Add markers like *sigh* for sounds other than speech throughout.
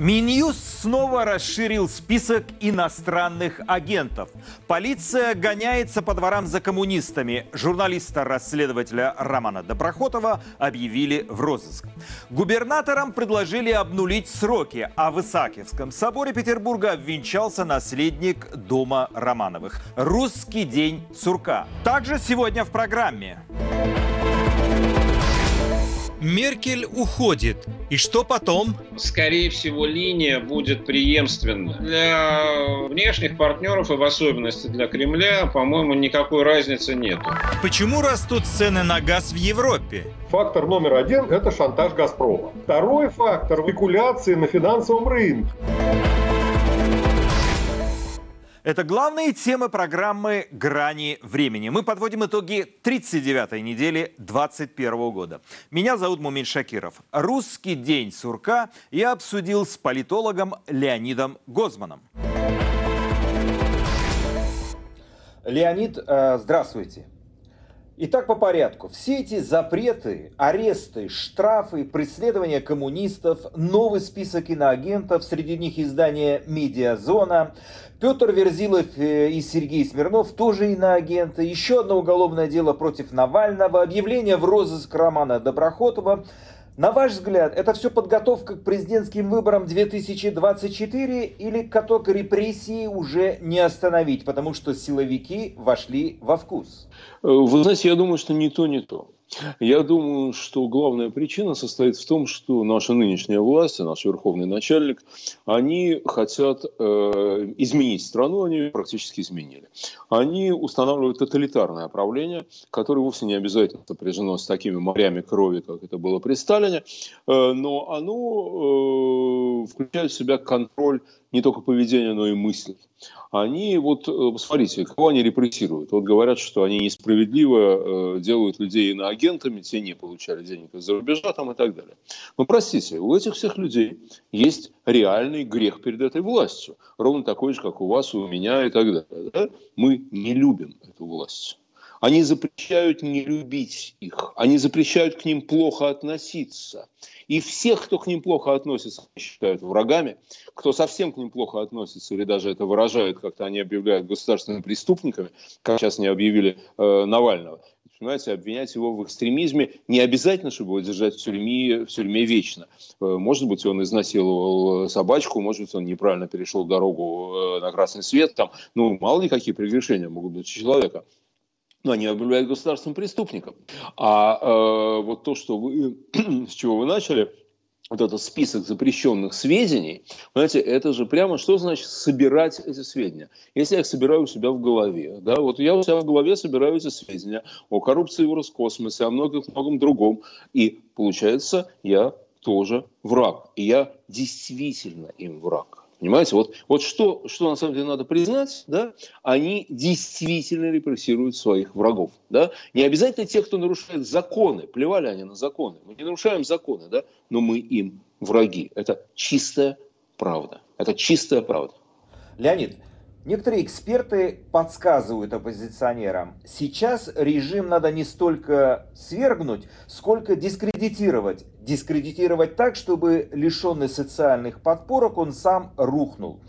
Минюс снова расширил список иностранных агентов. Полиция гоняется по дворам за коммунистами. Журналиста-расследователя Романа Доброхотова объявили в розыск. Губернаторам предложили обнулить сроки, а в Исаакиевском соборе Петербурга обвенчался наследник дома Романовых. Русский день сурка. Также сегодня в программе. Меркель уходит. И что потом? Скорее всего, линия будет преемственна. Для внешних партнеров и в особенности для Кремля, по-моему, никакой разницы нет. Почему растут цены на газ в Европе? Фактор номер один – это шантаж «Газпрома». Второй фактор – спекуляции на финансовом рынке. Это главные темы программы «Грани времени». Мы подводим итоги 39-й недели 2021 года. Меня зовут Мумин Шакиров. Русский день сурка я обсудил с политологом Леонидом Гозманом. Леонид, э, здравствуйте. Итак, по порядку. Все эти запреты, аресты, штрафы, преследования коммунистов, новый список иноагентов, среди них издание «Медиазона», Петр Верзилов э, и Сергей Смирнов тоже иноагенты, еще одно уголовное дело против Навального, объявление в розыск Романа Доброхотова – на ваш взгляд, это все подготовка к президентским выборам 2024 или каток репрессии уже не остановить, потому что силовики вошли во вкус? Вы знаете, я думаю, что не то, не то. Я думаю, что главная причина состоит в том, что наша нынешняя власть, наш верховный начальник, они хотят э, изменить страну, они ее практически изменили. Они устанавливают тоталитарное правление, которое вовсе не обязательно сопряжено с такими морями крови, как это было при Сталине, э, но оно э, включает в себя контроль не только поведения, но и мыслей. Они, вот, э, посмотрите, кого они репрессируют. Вот говорят, что они несправедливо э, делают людей иноагентами, те не получали денег из-за рубежа там и так далее. Но простите, у этих всех людей есть реальный грех перед этой властью. Ровно такой же, как у вас, у меня и так далее. Да? Мы не любим эту власть. Они запрещают не любить их. Они запрещают к ним плохо относиться. И всех, кто к ним плохо относится, считают врагами. Кто совсем к ним плохо относится, или даже это выражают, как-то они объявляют государственными преступниками, как сейчас не объявили э, Навального. Понимаете, обвинять его в экстремизме не обязательно, чтобы его держать в тюрьме, в тюрьме вечно. Э, может быть, он изнасиловал собачку, может быть, он неправильно перешел дорогу э, на красный свет. Там, ну, мало ли какие прегрешения могут быть у человека но они объявляют государственным преступником. А э, вот то, что вы, *clears throat* с чего вы начали, вот этот список запрещенных сведений, знаете, это же прямо что значит собирать эти сведения? Если я их собираю у себя в голове, да, вот я у себя в голове собираю эти сведения о коррупции в Роскосмосе, о многом, многом другом, и получается, я тоже враг, и я действительно им враг. Понимаете, вот, вот что, что на самом деле надо признать, да, они действительно репрессируют своих врагов. Да? Не обязательно тех, кто нарушает законы, плевали они на законы. Мы не нарушаем законы, да, но мы им враги. Это чистая правда. Это чистая правда. Леонид, Некоторые эксперты подсказывают оппозиционерам, сейчас режим надо не столько свергнуть, сколько дискредитировать. Дискредитировать так, чтобы лишенный социальных подпорок он сам рухнул.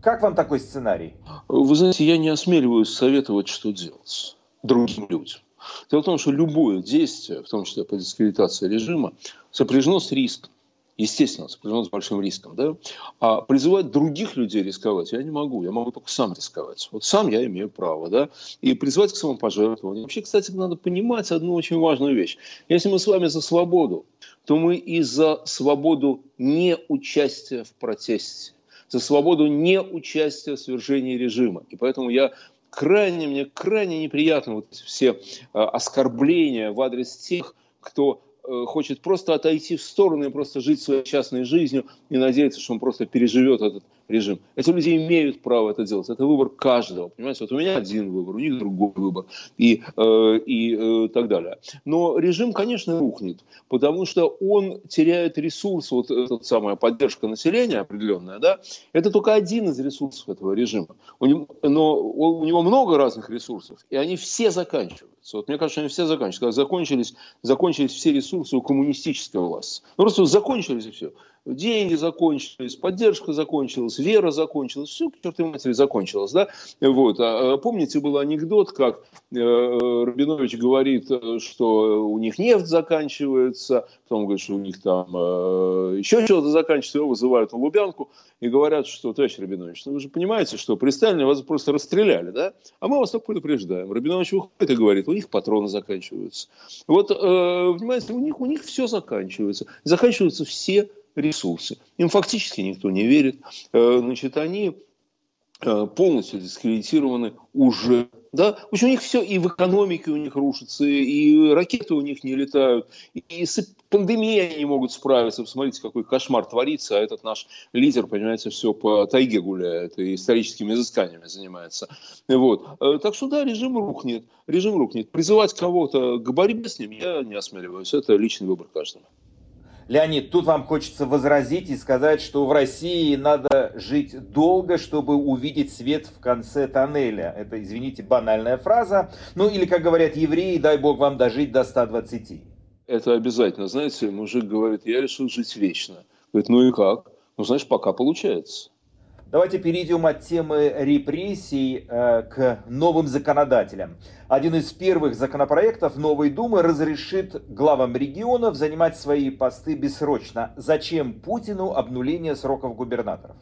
Как вам такой сценарий? Вы знаете, я не осмеливаюсь советовать, что делать другим людям. Дело в том, что любое действие, в том числе по дискредитации режима, сопряжено с риском естественно, сопряжено с большим риском. Да? А призывать других людей рисковать я не могу. Я могу только сам рисковать. Вот сам я имею право. Да? И призывать к самопожертвованию. Вообще, кстати, надо понимать одну очень важную вещь. Если мы с вами за свободу, то мы и за свободу неучастия в протесте, за свободу неучастия в свержении режима. И поэтому я крайне, мне крайне неприятно вот все э, оскорбления в адрес тех, кто хочет просто отойти в сторону и просто жить своей частной жизнью и надеяться, что он просто переживет этот режим. Эти люди имеют право это делать. Это выбор каждого. Понимаете, вот у меня один выбор, у них другой выбор и, э, и э, так далее. Но режим, конечно, рухнет, потому что он теряет ресурс, вот эта самая поддержка населения определенная, да, это только один из ресурсов этого режима. У него, но у него много разных ресурсов, и они все заканчиваются. Вот мне кажется, они все заканчиваются. Когда закончились, закончились все ресурсы у коммунистической власти. Ну, просто закончились и все. Деньги закончились, поддержка закончилась, вера закончилась, все к чертовой матери закончилось, да, вот, а, а помните, был анекдот, как э, Рабинович говорит, что у них нефть заканчивается, потом говорит, что у них там э, еще что-то заканчивается, его вызывают на Лубянку и говорят, что, товарищ Рабинович, ну вы же понимаете, что при Сталине вас просто расстреляли, да, а мы вас только предупреждаем. Рабинович выходит и говорит, у них патроны заканчиваются. Вот, э, понимаете, у них, у них все заканчивается. Заканчиваются все ресурсы. Им фактически никто не верит. Э, значит, они э, полностью дискредитированы уже. Да? В общем, у них все и в экономике у них рушится, и ракеты у них не летают, и с пандемией они не могут справиться. Посмотрите, какой кошмар творится, а этот наш лидер, понимаете, все по тайге гуляет и историческими изысканиями занимается. Вот. Э, так что да, режим рухнет. Режим рухнет. Призывать кого-то к борьбе с ним я не осмеливаюсь. Это личный выбор каждого. Леонид, тут вам хочется возразить и сказать, что в России надо жить долго, чтобы увидеть свет в конце тоннеля. Это, извините, банальная фраза. Ну или, как говорят евреи, дай бог вам дожить до 120. Это обязательно. Знаете, мужик говорит, я решил жить вечно. Говорит, ну и как? Ну, знаешь, пока получается. Давайте перейдем от темы репрессий э, к новым законодателям. Один из первых законопроектов Новой Думы разрешит главам регионов занимать свои посты бессрочно. Зачем Путину обнуление сроков губернаторов?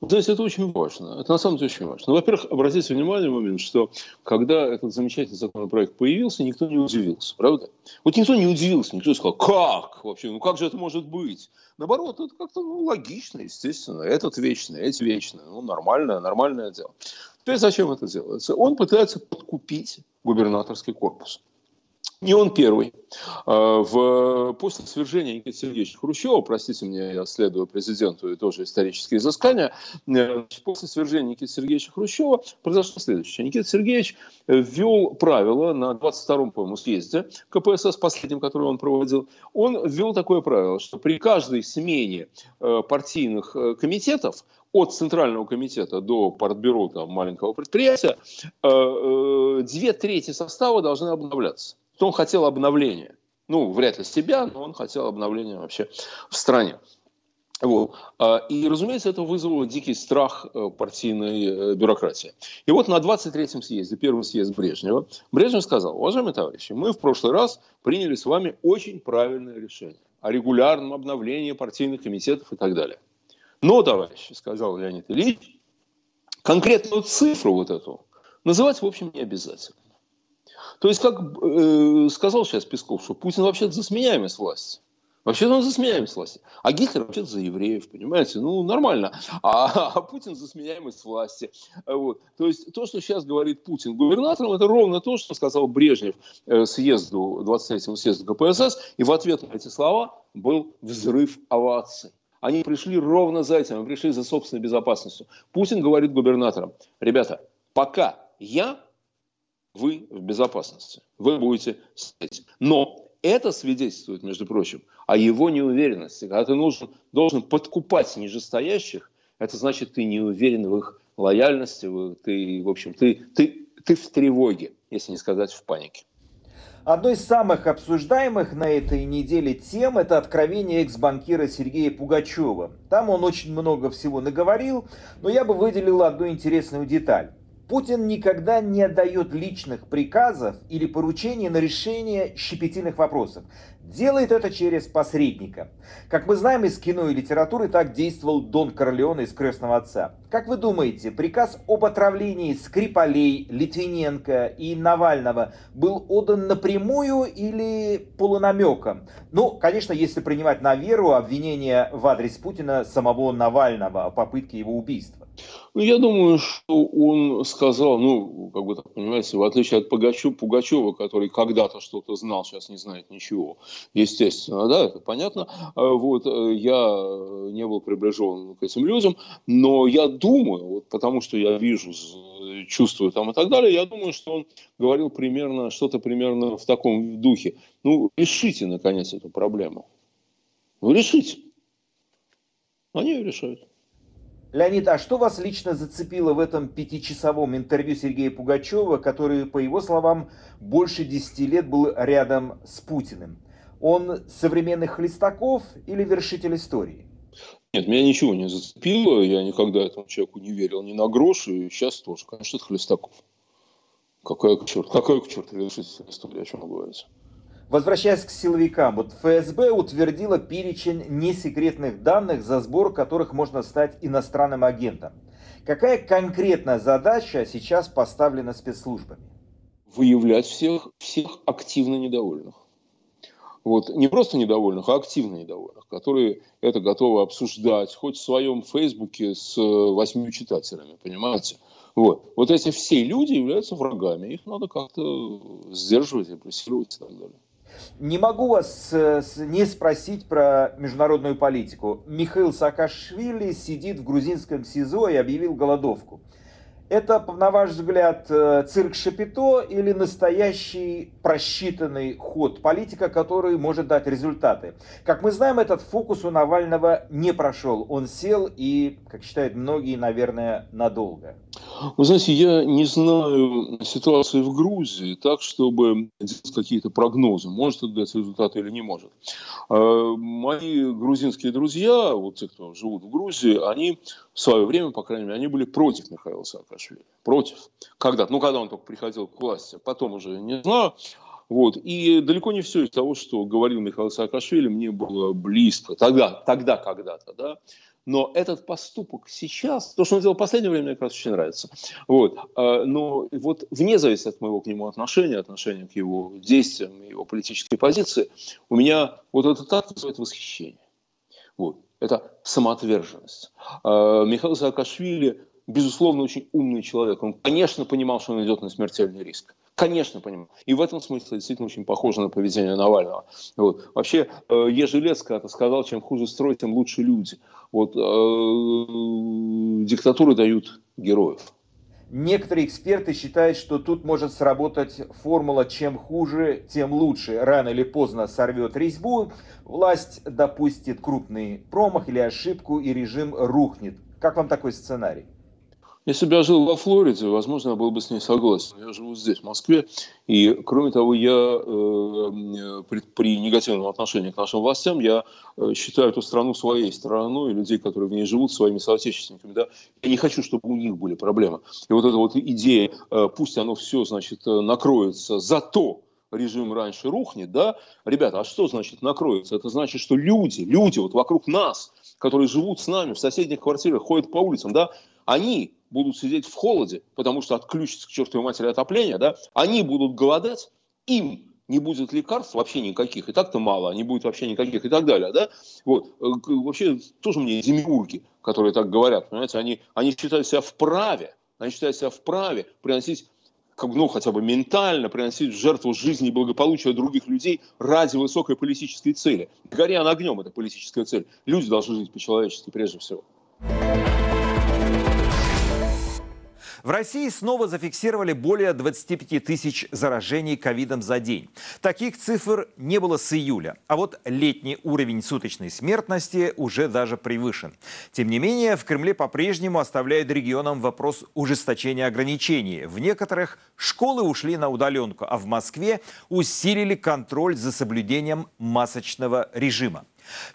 Вот здесь это очень важно. Это на самом деле очень важно. Ну, во-первых, обратите внимание момент, что когда этот замечательный законопроект появился, никто не удивился, правда? Вот никто не удивился, никто сказал, как вообще, ну как же это может быть? Наоборот, это как-то ну, логично, естественно. Этот вечный, эти вечные. Ну, нормальное, нормальное дело. Теперь зачем это делается? Он пытается подкупить губернаторский корпус. Не он первый. А, в, после свержения Никиты Сергеевича Хрущева, простите меня, я следую президенту и тоже исторические изыскания, э, после свержения Никиты Сергеевича Хрущева произошло следующее. Никита Сергеевич ввел правило на 22-м, по-моему, съезде КПСС, последнем, который он проводил, он ввел такое правило, что при каждой смене э, партийных э, комитетов от Центрального комитета до партбюро там, маленького предприятия, две трети состава должны обновляться то он хотел обновления. Ну, вряд ли себя, но он хотел обновления вообще в стране. Вот. А, и, разумеется, это вызвало дикий страх э, партийной э, бюрократии. И вот на 23-м съезде, первый съезд Брежнева, Брежнев сказал, уважаемые товарищи, мы в прошлый раз приняли с вами очень правильное решение о регулярном обновлении партийных комитетов и так далее. Но, товарищи, сказал Леонид Ильич, конкретную цифру вот эту называть, в общем, не обязательно. То есть, как э, сказал сейчас Песков, что Путин вообще за сменяемость власти. Вообще-то он за сменяемость власти. А Гитлер вообще за евреев, понимаете? Ну, нормально. А, а Путин за сменяемость власти. Вот. То есть, то, что сейчас говорит Путин губернатором, это ровно то, что сказал Брежнев э, съезду, 23-му съезду КПСС. И в ответ на эти слова был взрыв оваций. Они пришли ровно за этим, они пришли за собственной безопасностью. Путин говорит губернаторам, ребята, пока я вы в безопасности. Вы будете сидеть. Но это свидетельствует, между прочим, о его неуверенности. Когда ты нужен, должен подкупать нижестоящих, это значит, ты не уверен в их лояльности, ты, в общем, ты, ты, ты в тревоге, если не сказать в панике. Одной из самых обсуждаемых на этой неделе тем – это откровение экс-банкира Сергея Пугачева. Там он очень много всего наговорил, но я бы выделил одну интересную деталь. Путин никогда не отдает личных приказов или поручений на решение щепетильных вопросов. Делает это через посредника. Как мы знаем из кино и литературы, так действовал Дон Корлеоне из «Крестного отца». Как вы думаете, приказ об отравлении Скрипалей, Литвиненко и Навального был отдан напрямую или полунамеком? Ну, конечно, если принимать на веру обвинения в адрес Путина самого Навального о попытке его убийства. Ну, я думаю, что он сказал, ну, как бы так понимаете, в отличие от Пугачева, Пугачева, который когда-то что-то знал, сейчас не знает ничего. Естественно, да, это понятно. А вот э, я не был приближен к этим людям, но я думаю, вот потому что я вижу, чувствую там и так далее, я думаю, что он говорил примерно, что-то примерно в таком духе. Ну, решите, наконец, эту проблему. Ну, решите. Они ее решают. Леонид, а что вас лично зацепило в этом пятичасовом интервью Сергея Пугачева, который, по его словам, больше десяти лет был рядом с Путиным? Он современный Хлестаков или вершитель истории? Нет, меня ничего не зацепило, я никогда этому человеку не верил ни на грош, и сейчас тоже. Конечно, это Хлестаков. Какая к черту, какая к черту решительная история, о чем вы говорите? Возвращаясь к силовикам, вот ФСБ утвердила перечень несекретных данных, за сбор которых можно стать иностранным агентом. Какая конкретная задача сейчас поставлена спецслужбами? Выявлять всех, всех активно недовольных. Вот, не просто недовольных, а активно недовольных, которые это готовы обсуждать хоть в своем фейсбуке с восьмью читателями, понимаете? Вот. вот эти все люди являются врагами, их надо как-то сдерживать, репрессировать и так далее. Не могу вас э, не спросить про международную политику. Михаил Саакашвили сидит в грузинском СИЗО и объявил голодовку. Это, на ваш взгляд, э, цирк Шапито или настоящий просчитанный ход политика, который может дать результаты? Как мы знаем, этот фокус у Навального не прошел. Он сел и, как считают многие, наверное, надолго. Вы знаете, я не знаю ситуации в Грузии так, чтобы делать какие-то прогнозы, может это дать результаты или не может. А, мои грузинские друзья, вот те, кто живут в Грузии, они в свое время, по крайней мере, они были против Михаила Саакашвили. Против. Когда? Ну, когда он только приходил к власти. Потом уже не знаю. Вот. И далеко не все из того, что говорил Михаил Саакашвили, мне было близко. Тогда, тогда когда-то, да. Но этот поступок сейчас, то, что он сделал в последнее время, мне как раз очень нравится. Вот. А, но вот вне зависимости от моего к нему отношения, отношения к его действиям, его политической позиции, у меня вот этот акт вызывает восхищение. Вот. Это самоотверженность. А, Михаил Саакашвили, безусловно, очень умный человек. Он, конечно, понимал, что он идет на смертельный риск. Конечно, понимаю. И в этом смысле действительно очень похоже на поведение Навального. Вот. Вообще, э, Ежелец когда-то сказал, чем хуже строй, тем лучше люди. Вот, э, диктатуры дают героев. Некоторые эксперты считают, что тут может сработать формула «чем хуже, тем лучше». Рано или поздно сорвет резьбу, власть допустит крупный промах или ошибку, и режим рухнет. Как вам такой сценарий? Если бы я жил во Флориде, возможно, я был бы с ней согласен. Я живу здесь, в Москве, и, кроме того, я э, при, негативном отношении к нашим властям, я э, считаю эту страну своей страной, и людей, которые в ней живут, своими соотечественниками. Да? Я не хочу, чтобы у них были проблемы. И вот эта вот идея, э, пусть оно все, значит, э, накроется, зато режим раньше рухнет, да, ребята, а что значит накроется? Это значит, что люди, люди вот вокруг нас, которые живут с нами в соседних квартирах, ходят по улицам, да, они будут сидеть в холоде, потому что отключится к чертовой матери отопления, да, они будут голодать, им не будет лекарств вообще никаких, и так-то мало, не будет вообще никаких и так далее, да, вот, э, вообще тоже мне демиурги, которые так говорят, понимаете, они, они считают себя вправе, они считают себя вправе приносить как, ну, хотя бы ментально приносить в жертву жизни и благополучия других людей ради высокой политической цели. Горя на огнем это политическая цель. Люди должны жить по-человечески прежде всего. В России снова зафиксировали более 25 тысяч заражений ковидом за день. Таких цифр не было с июля. А вот летний уровень суточной смертности уже даже превышен. Тем не менее, в Кремле по-прежнему оставляют регионам вопрос ужесточения ограничений. В некоторых школы ушли на удаленку, а в Москве усилили контроль за соблюдением масочного режима.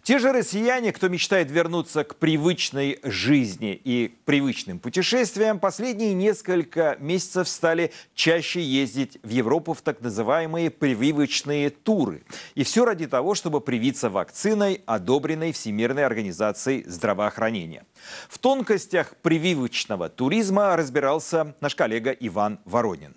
Те же россияне, кто мечтает вернуться к привычной жизни и привычным путешествиям, последние несколько месяцев стали чаще ездить в Европу в так называемые прививочные туры. И все ради того, чтобы привиться вакциной, одобренной Всемирной организацией здравоохранения. В тонкостях прививочного туризма разбирался наш коллега Иван Воронин.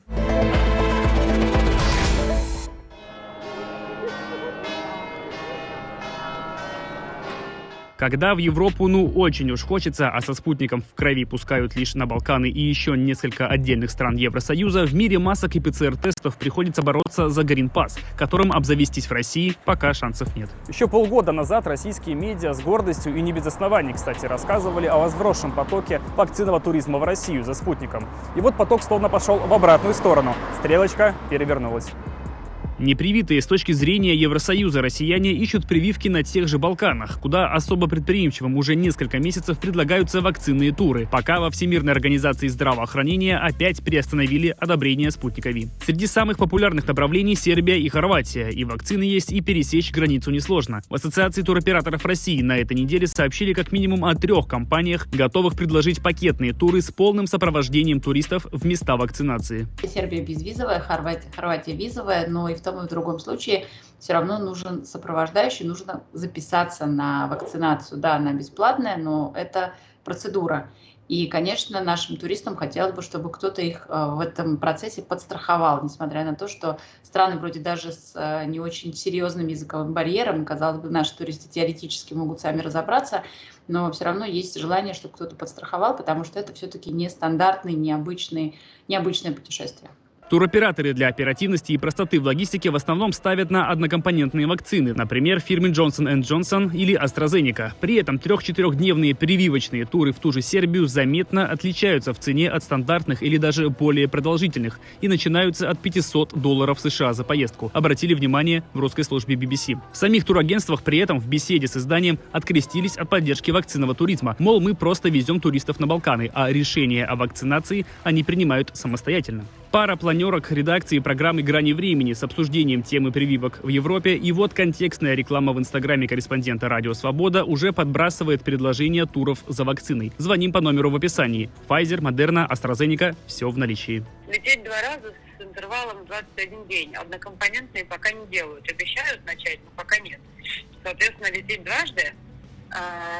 Когда в Европу ну очень уж хочется, а со спутником в крови пускают лишь на Балканы и еще несколько отдельных стран Евросоюза, в мире масок и ПЦР-тестов приходится бороться за Грин-пас, которым обзавестись в России пока шансов нет. Еще полгода назад российские медиа с гордостью и не без оснований, кстати, рассказывали о возросшем потоке вакцинного туризма в Россию за спутником. И вот поток словно пошел в обратную сторону. Стрелочка перевернулась. Непривитые с точки зрения Евросоюза россияне ищут прививки на тех же Балканах, куда особо предприимчивым уже несколько месяцев предлагаются вакцинные туры, пока во Всемирной организации здравоохранения опять приостановили одобрение спутника Ви. Среди самых популярных направлений Сербия и Хорватия, и вакцины есть, и пересечь границу несложно. В Ассоциации туроператоров России на этой неделе сообщили как минимум о трех компаниях, готовых предложить пакетные туры с полным сопровождением туристов в места вакцинации. Сербия безвизовая, Хорватия, Хорватия визовая, но и в том и в другом случае все равно нужен сопровождающий, нужно записаться на вакцинацию. Да, она бесплатная, но это процедура. И, конечно, нашим туристам хотелось бы, чтобы кто-то их э, в этом процессе подстраховал, несмотря на то, что страны вроде даже с э, не очень серьезным языковым барьером, казалось бы, наши туристы теоретически могут сами разобраться, но все равно есть желание, чтобы кто-то подстраховал, потому что это все-таки нестандартный, необычный, необычное путешествие. Туроператоры для оперативности и простоты в логистике в основном ставят на однокомпонентные вакцины, например, фирмы Johnson Johnson или AstraZeneca. При этом трех-четырехдневные прививочные туры в ту же Сербию заметно отличаются в цене от стандартных или даже более продолжительных и начинаются от 500 долларов США за поездку, обратили внимание в русской службе BBC. В самих турагентствах при этом в беседе с изданием открестились от поддержки вакцинного туризма. Мол, мы просто везем туристов на Балканы, а решение о вакцинации они принимают самостоятельно. Пара планерок редакции программы «Грани времени» с обсуждением темы прививок в Европе. И вот контекстная реклама в инстаграме корреспондента «Радио Свобода» уже подбрасывает предложение туров за вакциной. Звоним по номеру в описании. Pfizer, Moderna, AstraZeneca – все в наличии. Лететь два раза с интервалом 21 день. Однокомпонентные пока не делают. Обещают начать, но пока нет. Соответственно, лететь дважды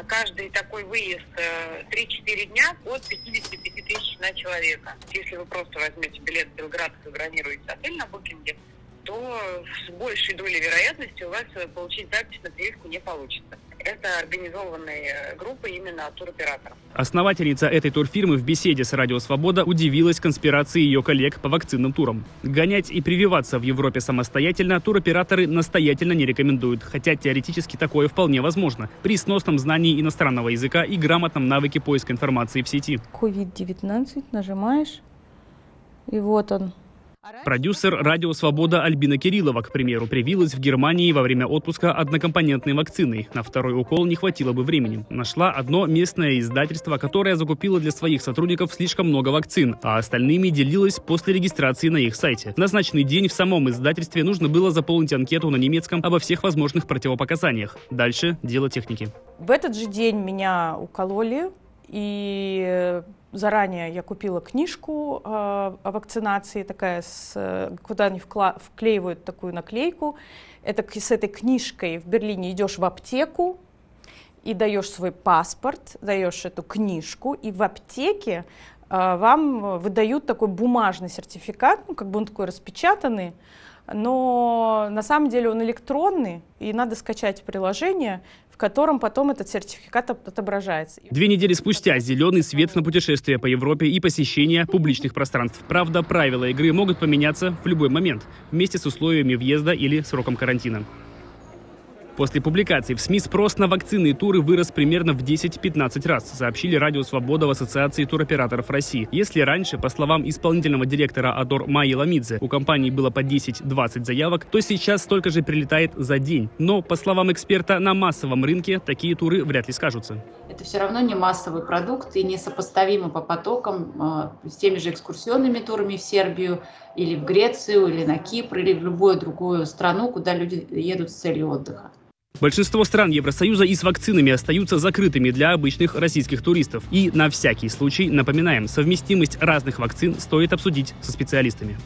каждый такой выезд 3-4 э, дня от 55 тысяч на человека. Если вы просто возьмете билет в Белград и забронируете отель на букинге, то с большей долей вероятности у вас э, получить запись на прививку не получится это организованные группы именно туроператоров. Основательница этой турфирмы в беседе с Радио Свобода удивилась конспирации ее коллег по вакцинным турам. Гонять и прививаться в Европе самостоятельно туроператоры настоятельно не рекомендуют, хотя теоретически такое вполне возможно, при сносном знании иностранного языка и грамотном навыке поиска информации в сети. COVID-19 нажимаешь, и вот он, Продюсер «Радио Свобода» Альбина Кириллова, к примеру, привилась в Германии во время отпуска однокомпонентной вакциной. На второй укол не хватило бы времени. Нашла одно местное издательство, которое закупило для своих сотрудников слишком много вакцин, а остальными делилось после регистрации на их сайте. В назначенный день в самом издательстве нужно было заполнить анкету на немецком обо всех возможных противопоказаниях. Дальше дело техники. В этот же день меня укололи, и заранее я купила книжку э, о вакцинации, такая, с, куда они вкла- вклеивают такую наклейку. Это с этой книжкой в Берлине идешь в аптеку и даешь свой паспорт, даешь эту книжку, и в аптеке э, вам выдают такой бумажный сертификат, ну, как бы он такой распечатанный, но на самом деле он электронный, и надо скачать приложение, в котором потом этот сертификат отображается. Две недели спустя зеленый свет на путешествие по Европе и посещение публичных пространств. Правда, правила игры могут поменяться в любой момент вместе с условиями въезда или сроком карантина. После публикации в СМИ спрос на вакцины и туры вырос примерно в 10-15 раз, сообщили Радио Свобода в Ассоциации туроператоров России. Если раньше, по словам исполнительного директора Адор Майи Ламидзе, у компании было по 10-20 заявок, то сейчас столько же прилетает за день. Но, по словам эксперта, на массовом рынке такие туры вряд ли скажутся. Это все равно не массовый продукт и несопоставимо по потокам э, с теми же экскурсионными турами в Сербию или в Грецию, или на Кипр, или в любую другую страну, куда люди едут с целью отдыха. Большинство стран Евросоюза и с вакцинами остаются закрытыми для обычных российских туристов. И на всякий случай напоминаем, совместимость разных вакцин стоит обсудить со специалистами.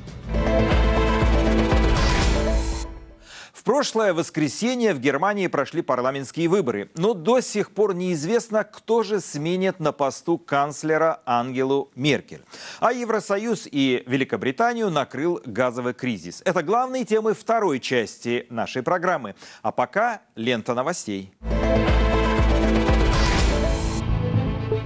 В прошлое воскресенье в Германии прошли парламентские выборы, но до сих пор неизвестно, кто же сменит на посту канцлера Ангелу Меркель. А Евросоюз и Великобританию накрыл газовый кризис. Это главные темы второй части нашей программы. А пока лента новостей.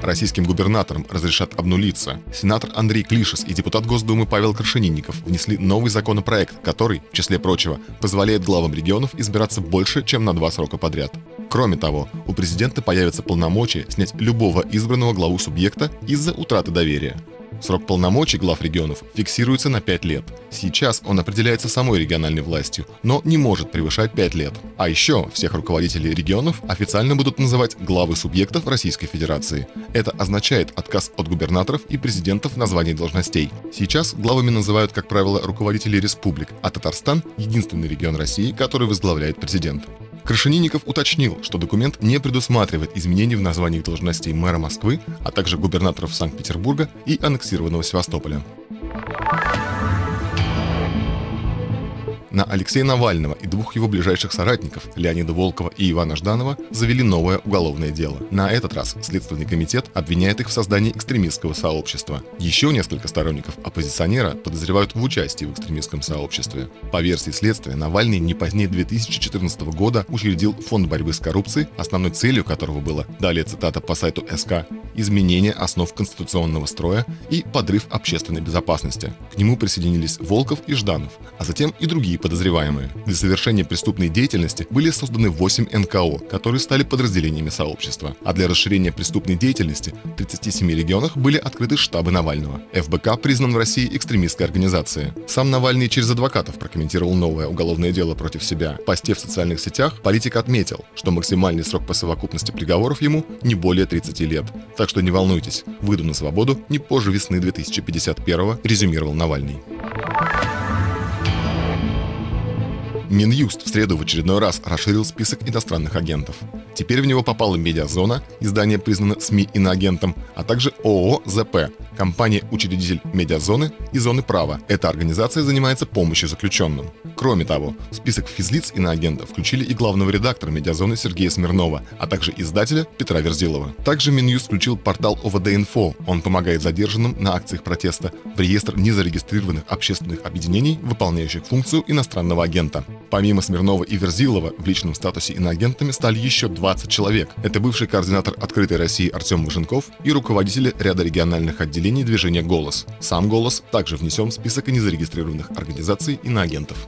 Российским губернаторам разрешат обнулиться. Сенатор Андрей Клишес и депутат Госдумы Павел Крашенинников внесли новый законопроект, который, в числе прочего, позволяет главам регионов избираться больше, чем на два срока подряд. Кроме того, у президента появятся полномочия снять любого избранного главу субъекта из-за утраты доверия. Срок полномочий глав регионов фиксируется на 5 лет. Сейчас он определяется самой региональной властью, но не может превышать 5 лет. А еще всех руководителей регионов официально будут называть главы субъектов Российской Федерации. Это означает отказ от губернаторов и президентов в названии должностей. Сейчас главами называют, как правило, руководителей республик, а Татарстан – единственный регион России, который возглавляет президент. Крашенинников уточнил, что документ не предусматривает изменений в названиях должностей мэра Москвы, а также губернаторов Санкт-Петербурга и аннексированного Севастополя. На Алексея Навального и двух его ближайших соратников, Леонида Волкова и Ивана Жданова, завели новое уголовное дело. На этот раз Следственный комитет обвиняет их в создании экстремистского сообщества. Еще несколько сторонников оппозиционера подозревают в участии в экстремистском сообществе. По версии следствия, Навальный не позднее 2014 года учредил Фонд борьбы с коррупцией, основной целью которого было, далее цитата по сайту СК, изменение основ конституционного строя и подрыв общественной безопасности. К нему присоединились Волков и Жданов, а затем и другие подозреваемые. Для совершения преступной деятельности были созданы 8 НКО, которые стали подразделениями сообщества. А для расширения преступной деятельности в 37 регионах были открыты штабы Навального. ФБК признан в России экстремистской организацией. Сам Навальный через адвокатов прокомментировал новое уголовное дело против себя. В посте в социальных сетях политик отметил, что максимальный срок по совокупности приговоров ему не более 30 лет. Так что не волнуйтесь, выйду на свободу не позже весны 2051 резюмировал Навальный. Минюст в среду в очередной раз расширил список иностранных агентов. Теперь в него попала Медиазона, издание признано СМИ иноагентом, а также ООО «ЗП», компания-учредитель Медиазоны и Зоны права. Эта организация занимается помощью заключенным. Кроме того, в список физлиц иноагентов включили и главного редактора Медиазоны Сергея Смирнова, а также издателя Петра Верзилова. Также Минюст включил портал ОВД-Инфо. Он помогает задержанным на акциях протеста в реестр незарегистрированных общественных объединений, выполняющих функцию иностранного агента. Помимо Смирнова и Верзилова, в личном статусе иноагентами стали еще 20 человек. Это бывший координатор «Открытой России» Артем Важенков и руководители ряда региональных отделений движения «Голос». Сам «Голос» также внесен в список незарегистрированных организаций иноагентов.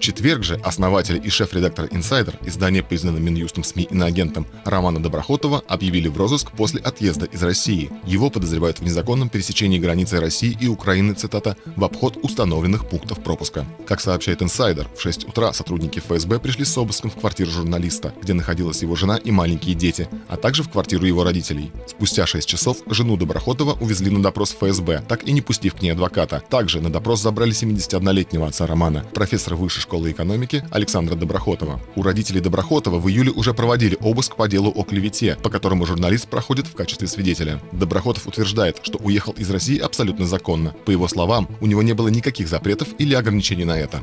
Четверг же основатель и шеф-редактор «Инсайдер», издание, признанное Минюстом СМИ иноагентом Романа Доброхотова, объявили в розыск после отъезда из России. Его подозревают в незаконном пересечении границы России и Украины, цитата, в обход установленных пунктов пропуска. Как сообщает «Инсайдер», в 6 утра сотрудники ФСБ пришли с обыском в квартиру журналиста, где находилась его жена и маленькие дети, а также в квартиру его родителей. Спустя 6 часов жену Доброхотова увезли на допрос ФСБ, так и не пустив к ней адвоката. Также на допрос забрали 71-летнего отца Романа, профессора высшей школы экономики Александра Доброхотова. У родителей Доброхотова в июле уже проводили обыск по делу о клевете, по которому журналист проходит в качестве свидетеля. Доброхотов утверждает, что уехал из России абсолютно законно. По его словам, у него не было никаких запретов или ограничений на это.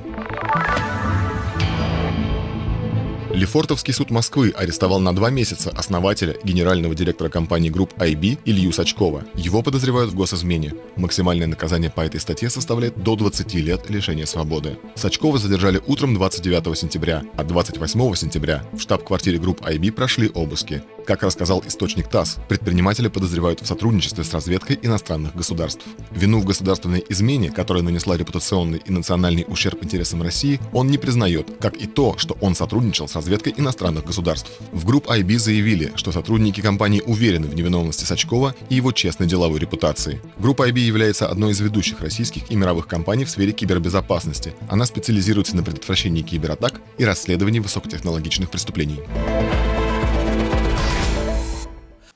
Лефортовский суд Москвы арестовал на два месяца основателя, генерального директора компании групп IB Илью Сачкова. Его подозревают в госизмене. Максимальное наказание по этой статье составляет до 20 лет лишения свободы. Сачкова задержали утром 29 сентября, а 28 сентября в штаб-квартире групп IB прошли обыски. Как рассказал источник ТАСС, предпринимателя подозревают в сотрудничестве с разведкой иностранных государств. Вину в государственной измене, которая нанесла репутационный и национальный ущерб интересам России, он не признает, как и то, что он сотрудничал с разведкой иностранных государств. В групп IB заявили, что сотрудники компании уверены в невиновности Сачкова и его честной деловой репутации. Группа IB является одной из ведущих российских и мировых компаний в сфере кибербезопасности. Она специализируется на предотвращении кибератак и расследовании высокотехнологичных преступлений.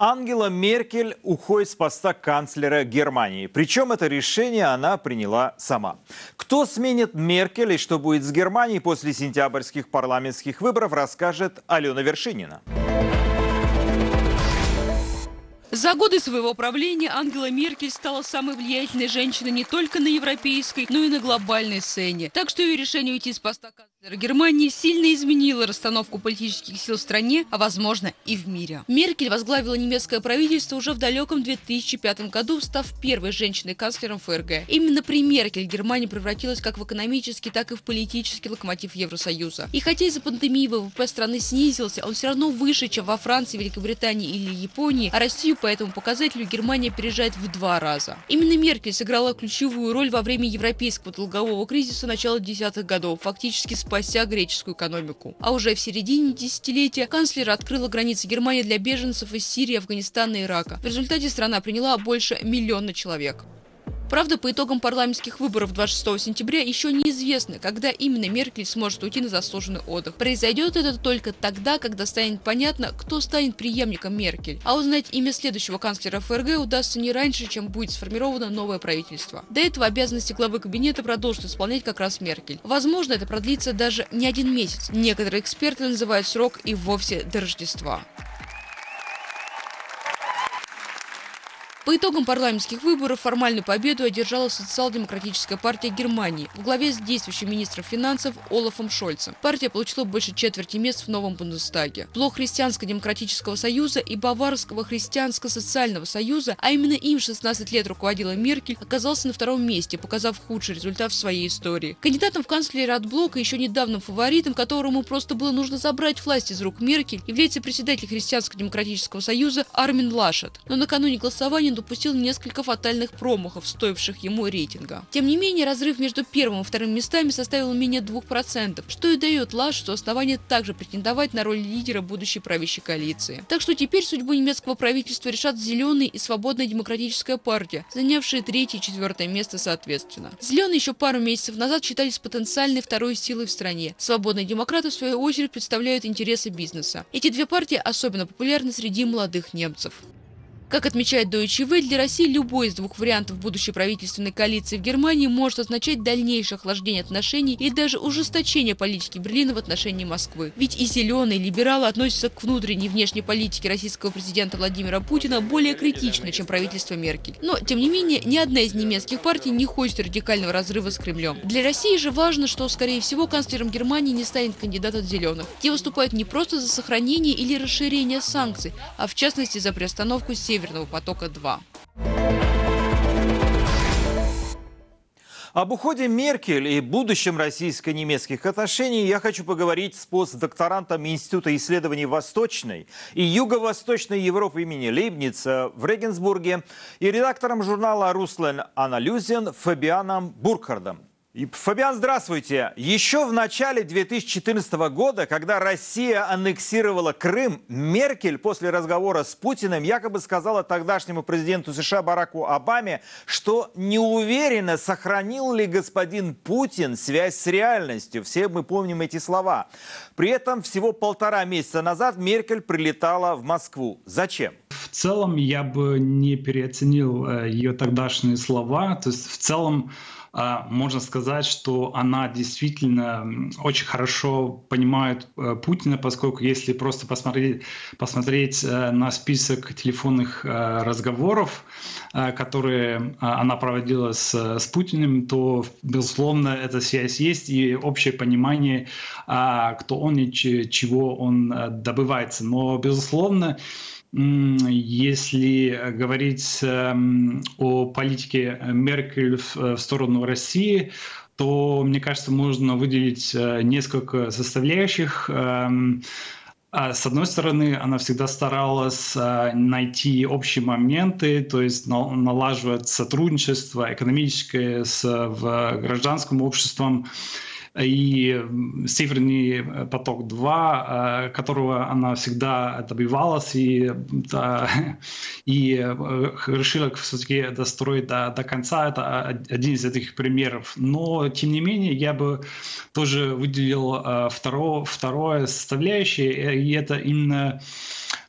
Ангела Меркель уходит с поста канцлера Германии. Причем это решение она приняла сама. Кто сменит Меркель и что будет с Германией после сентябрьских парламентских выборов, расскажет Алена Вершинина. За годы своего правления Ангела Меркель стала самой влиятельной женщиной не только на европейской, но и на глобальной сцене. Так что ее решение уйти с поста Германии сильно изменило расстановку политических сил в стране, а возможно и в мире. Меркель возглавила немецкое правительство уже в далеком 2005 году, став первой женщиной-канцлером ФРГ. Именно при Меркель Германия превратилась как в экономический, так и в политический локомотив Евросоюза. И хотя из-за пандемии ВВП страны снизился, он все равно выше, чем во Франции, Великобритании или Японии, а Россию по этому показателю Германия опережает в два раза. Именно Меркель сыграла ключевую роль во время европейского долгового кризиса начала десятых годов, фактически с спася греческую экономику. А уже в середине десятилетия канцлер открыла границы Германии для беженцев из Сирии, Афганистана и Ирака. В результате страна приняла больше миллиона человек. Правда, по итогам парламентских выборов 26 сентября еще неизвестно, когда именно Меркель сможет уйти на заслуженный отдых. Произойдет это только тогда, когда станет понятно, кто станет преемником Меркель. А узнать имя следующего канцлера ФРГ удастся не раньше, чем будет сформировано новое правительство. До этого обязанности главы кабинета продолжит исполнять как раз Меркель. Возможно, это продлится даже не один месяц. Некоторые эксперты называют срок и вовсе до Рождества. По итогам парламентских выборов формальную победу одержала социал-демократическая партия Германии в главе с действующим министром финансов Олафом Шольцем. Партия получила больше четверти мест в новом Бундестаге. Блок Христианско-демократического союза и Баварского христианско-социального союза, а именно им 16 лет руководила Меркель, оказался на втором месте, показав худший результат в своей истории. Кандидатом в канцлеры от блока, еще недавним фаворитом, которому просто было нужно забрать власть из рук Меркель, является председатель Христианско-демократического союза Армин Лашет. Но накануне голосования Путин допустил несколько фатальных промахов, стоивших ему рейтинга. Тем не менее, разрыв между первым и вторым местами составил менее 2%, что и дает Лашту основание также претендовать на роль лидера будущей правящей коалиции. Так что теперь судьбу немецкого правительства решат Зеленый и Свободная демократическая партия, занявшие третье и четвертое место соответственно. Зеленые еще пару месяцев назад считались потенциальной второй силой в стране. Свободные демократы, в свою очередь, представляют интересы бизнеса. Эти две партии особенно популярны среди молодых немцев. Как отмечает Deutsche Welle, для России любой из двух вариантов будущей правительственной коалиции в Германии может означать дальнейшее охлаждение отношений и даже ужесточение политики Берлина в отношении Москвы. Ведь и зеленые либералы относятся к внутренней и внешней политике российского президента Владимира Путина более критично, чем правительство Меркель. Но, тем не менее, ни одна из немецких партий не хочет радикального разрыва с Кремлем. Для России же важно, что, скорее всего, канцлером Германии не станет кандидат от зеленых. Те выступают не просто за сохранение или расширение санкций, а в частности за приостановку севера Северного потока-2. Об уходе Меркель и будущем российско-немецких отношений я хочу поговорить с постдокторантом Института исследований Восточной и Юго-Восточной Европы имени Лейбница в Регенсбурге и редактором журнала «Руслен Аналюзен» Фабианом Фабиан, здравствуйте. Еще в начале 2014 года, когда Россия аннексировала Крым, Меркель после разговора с Путиным якобы сказала тогдашнему президенту США Бараку Обаме, что не уверена, сохранил ли господин Путин связь с реальностью. Все мы помним эти слова. При этом всего полтора месяца назад Меркель прилетала в Москву. Зачем? В целом я бы не переоценил э, ее тогдашние слова. То есть в целом можно сказать, что она действительно очень хорошо понимает э, Путина, поскольку если просто посмотреть, посмотреть э, на список телефонных э, разговоров, которые она проводила с, с Путиным, то, безусловно, эта связь есть и общее понимание, а, кто он и чего он добывается. Но, безусловно, если говорить эм, о политике Меркель в сторону России, то, мне кажется, можно выделить э, несколько составляющих. Эм, а с одной стороны, она всегда старалась э, найти общие моменты, то есть налаживать сотрудничество экономическое с гражданским обществом, и Северный поток-2, э, которого она всегда добивалась и, да, *laughs* и э, решила все-таки достроить до, до конца. Это один из этих примеров. Но, тем не менее, я бы тоже выделил э, второе, второе составляющее, и это именно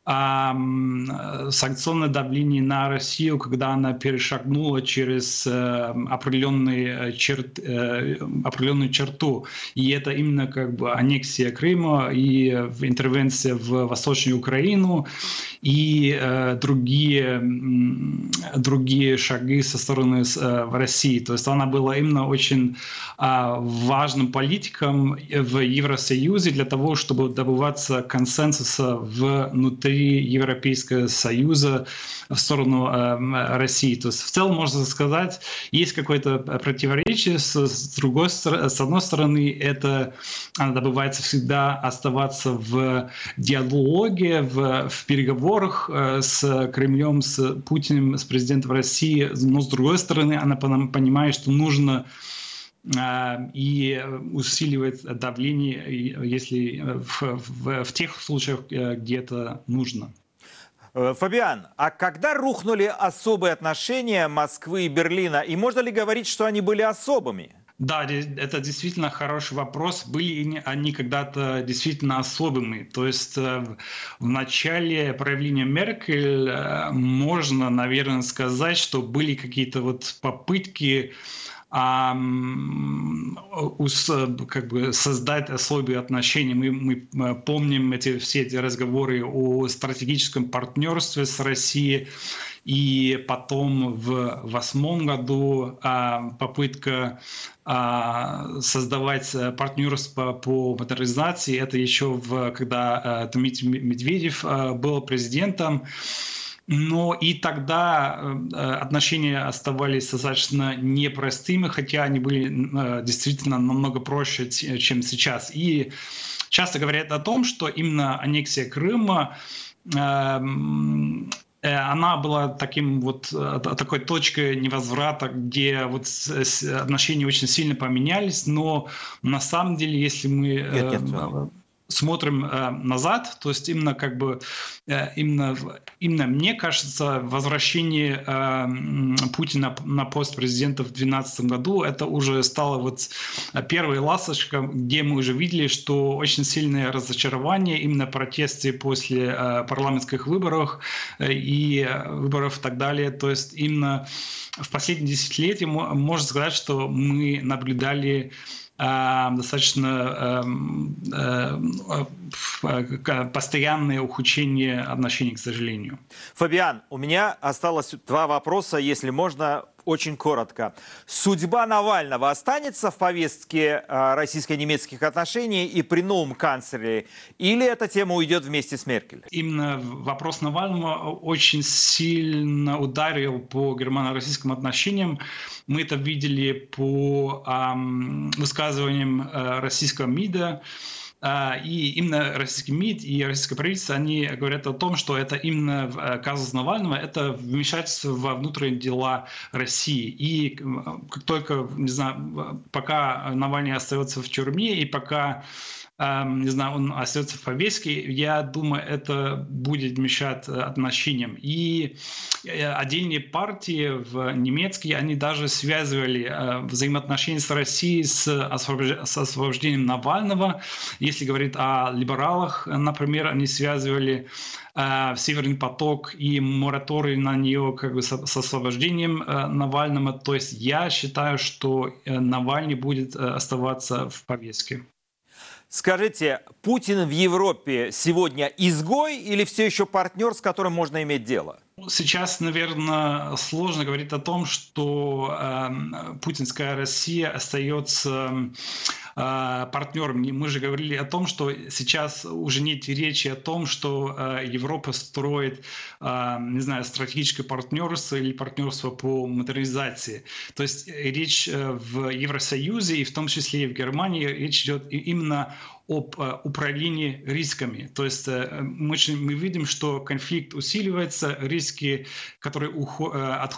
санкционное давление на Россию, когда она перешагнула через э, определенный э, черт, э, определенную черту. И это именно как бы аннексия Крыма и интервенция в Восточную Украину и э, другие, другие шаги со стороны э, в России. То есть она была именно очень э, важным политиком в Евросоюзе для того, чтобы добываться консенсуса внутри внутри Европейского Союза в сторону э, России. То есть в целом можно сказать, есть какое-то противоречие. С, с другой с одной стороны, это она добывается всегда оставаться в диалоге, в, в переговорах э, с Кремлем, с Путиным, с президентом России. Но с другой стороны, она понимает, что нужно и усиливать давление, если в, в, в тех случаях, где это нужно. Фабиан, а когда рухнули особые отношения Москвы и Берлина, и можно ли говорить, что они были особыми? Да, это действительно хороший вопрос. Были они когда-то действительно особыми. То есть э, в начале проявления Меркель э, можно, наверное, сказать, что были какие-то вот попытки а, как бы создать особые отношения. Мы, мы помним эти, все эти разговоры о стратегическом партнерстве с Россией. И потом в восьмом году а, попытка а, создавать партнерство по модернизации. Это еще в, когда а, Дмитрий Медведев а, был президентом. Но и тогда э, отношения оставались достаточно непростыми, хотя они были э, действительно намного проще, чем сейчас. И часто говорят о том, что именно аннексия Крыма эм, э, она была таким вот такой точкой невозврата, где вот отношения очень сильно поменялись, но на самом деле, если мы нет, нет, смотрим э, назад, то есть именно как бы э, именно именно мне кажется возвращение э, Путина на пост президента в 2012 году это уже стало вот первой ласточкой, где мы уже видели, что очень сильное разочарование именно протесты после э, парламентских выборов э, и выборов и так далее, то есть именно в последние десятилетия можно сказать, что мы наблюдали Эм, достаточно эм, э, постоянное ухудшение отношений, к сожалению. Фабиан, у меня осталось два вопроса, если можно, очень коротко. Судьба Навального останется в повестке э, российско-немецких отношений и при новом канцлере, или эта тема уйдет вместе с Меркель? Именно вопрос Навального очень сильно ударил по германо-российским отношениям. Мы это видели по эм, высказываниям э, российского МИДа. А, и именно российский МИД и российское правительство, они говорят о том, что это именно э, казус Навального, это вмешательство во внутренние дела России. И как только, не знаю, пока Навальный остается в тюрьме и пока не знаю, он остается в повестке, я думаю, это будет мешать э, отношениям. И э, отдельные партии в немецкие, они даже связывали э, взаимоотношения с Россией с, с освобождением Навального. Если говорить о либералах, например, они связывали Северный поток и мораторий на нее как бы с освобождением Навального. То есть я считаю, что Навальный будет оставаться в повестке. Скажите, Путин в Европе сегодня изгой или все еще партнер, с которым можно иметь дело? Сейчас, наверное, сложно говорить о том, что э, путинская Россия остается партнером. Мы же говорили о том, что сейчас уже нет речи о том, что э, Европа строит, э, не знаю, стратегическое партнерство или партнерство по модернизации. То есть речь э, в Евросоюзе и в том числе и в Германии речь идет именно об э, управлении рисками. То есть э, мы, видим, что конфликт усиливается, риски, которые э,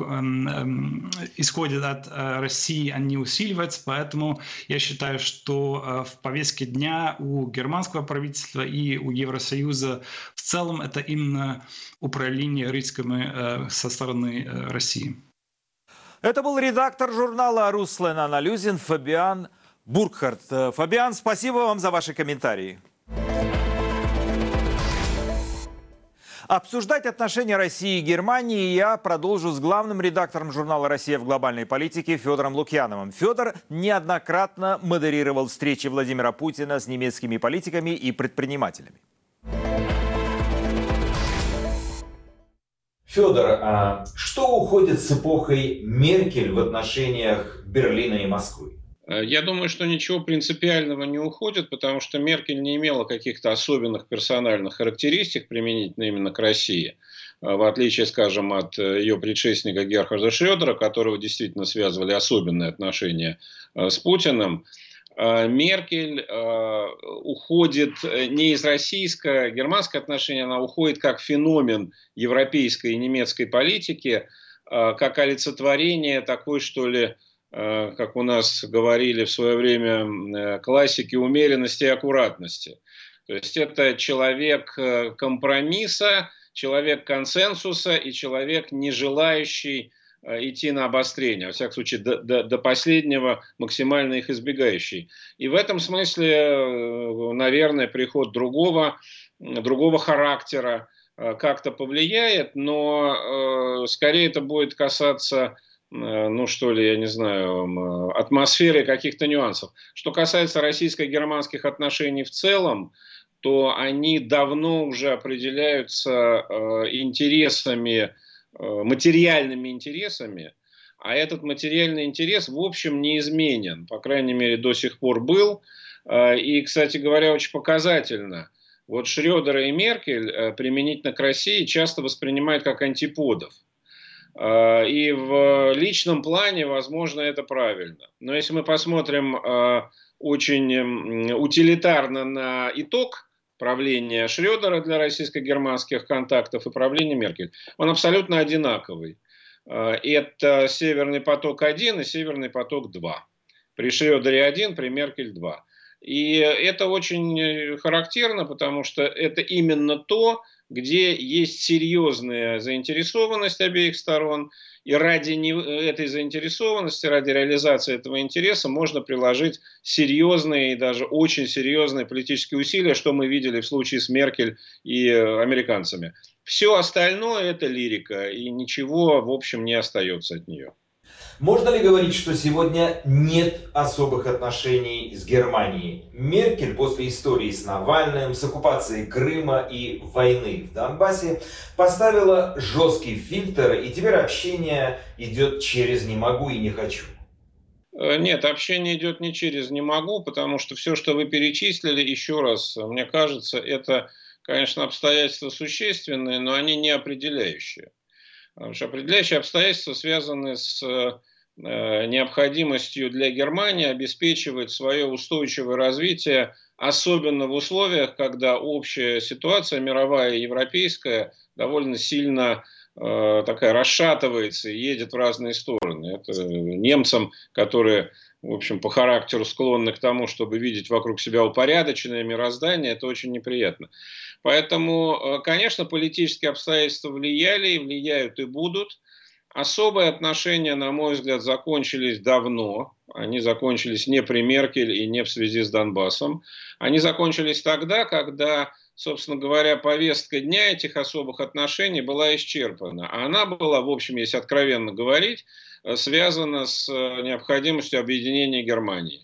эм, эм, исходят от России, они усиливаются. Поэтому я считаю, что в повестке дня у германского правительства и у Евросоюза в целом это именно управление рисками со стороны России. Это был редактор журнала «Руслан Аналюзин» Фабиан Буркхарт. Э, Фабиан, спасибо вам за ваши комментарии. Обсуждать отношения России и Германии я продолжу с главным редактором журнала «Россия в глобальной политике» Федором Лукьяновым. Федор неоднократно модерировал встречи Владимира Путина с немецкими политиками и предпринимателями. Федор, а что уходит с эпохой Меркель в отношениях Берлина и Москвы? Э, я думаю, что ничего принципиального не уходит, потому что Меркель не имела каких-то особенных персональных характеристик применительно именно к России, э, в отличие, скажем, от э, ее предшественника Герхарда Шредера, которого действительно связывали особенные отношения с Путиным. Меркель уходит не из российско-германской отношения, она уходит как феномен европейской и немецкой политики, как олицетворение такой, что ли, как у нас говорили в свое время классики, умеренности и аккуратности. То есть это человек компромисса, человек консенсуса и человек, не желающий Э, идти на обострение, во всяком случае, до, до, до последнего максимально их избегающий. И в этом смысле, э, наверное, приход другого, другого характера э, как-то повлияет, но скорее это будет касаться ну что ли, я не знаю, атмосферы каких-то нюансов. Что касается российско-германских отношений в целом, то они давно уже определяются интересами Э, материальными интересами, а этот материальный интерес, в общем, неизменен, по крайней мере, до сих пор был. Э, и, кстати говоря, очень показательно. Вот Шредера и Меркель э, применительно к России часто воспринимают как антиподов. И в личном плане, возможно, это правильно. Но если мы посмотрим очень утилитарно на итог правления Шредера для российско-германских контактов и правления Меркель. Он абсолютно одинаковый. А, это Северный поток-1 и Северный поток-2. При Шредере 1, при Меркель 2. И это очень характерно, потому что это именно то, где есть серьезная заинтересованность обеих сторон, и ради этой заинтересованности, ради реализации этого интереса можно приложить серьезные и даже очень серьезные политические усилия, что мы видели в случае с Меркель и э, американцами. Все остальное это лирика, и ничего, в общем, не остается от нее. Можно ли говорить, что сегодня нет особых отношений с Германией? Меркель после истории с Навальным, с оккупацией Крыма и войны в Донбассе поставила жесткий фильтр, и теперь общение идет через «не могу» и «не хочу». Э, нет, общение идет не через «не могу», потому что все, что вы перечислили, еще раз, мне кажется, это, конечно, обстоятельства существенные, но они не определяющие. Потому что определяющие обстоятельства связаны с э, необходимостью для Германии обеспечивать свое устойчивое развитие, особенно в условиях, когда общая ситуация, мировая и европейская, довольно сильно э, такая расшатывается и едет в разные стороны. Это немцам, которые в общем, по характеру склонны к тому, чтобы видеть вокруг себя упорядоченное мироздание, это очень неприятно. Поэтому, э, конечно, политические обстоятельства влияли и влияют и будут. Особые отношения, на мой взгляд, закончились давно. Они закончились не при Меркель и не в связи с Донбассом. Они закончились тогда, когда, собственно говоря, повестка дня этих особых отношений была исчерпана. А она была, в общем, если откровенно говорить, э, связана с э, необходимостью объединения Германии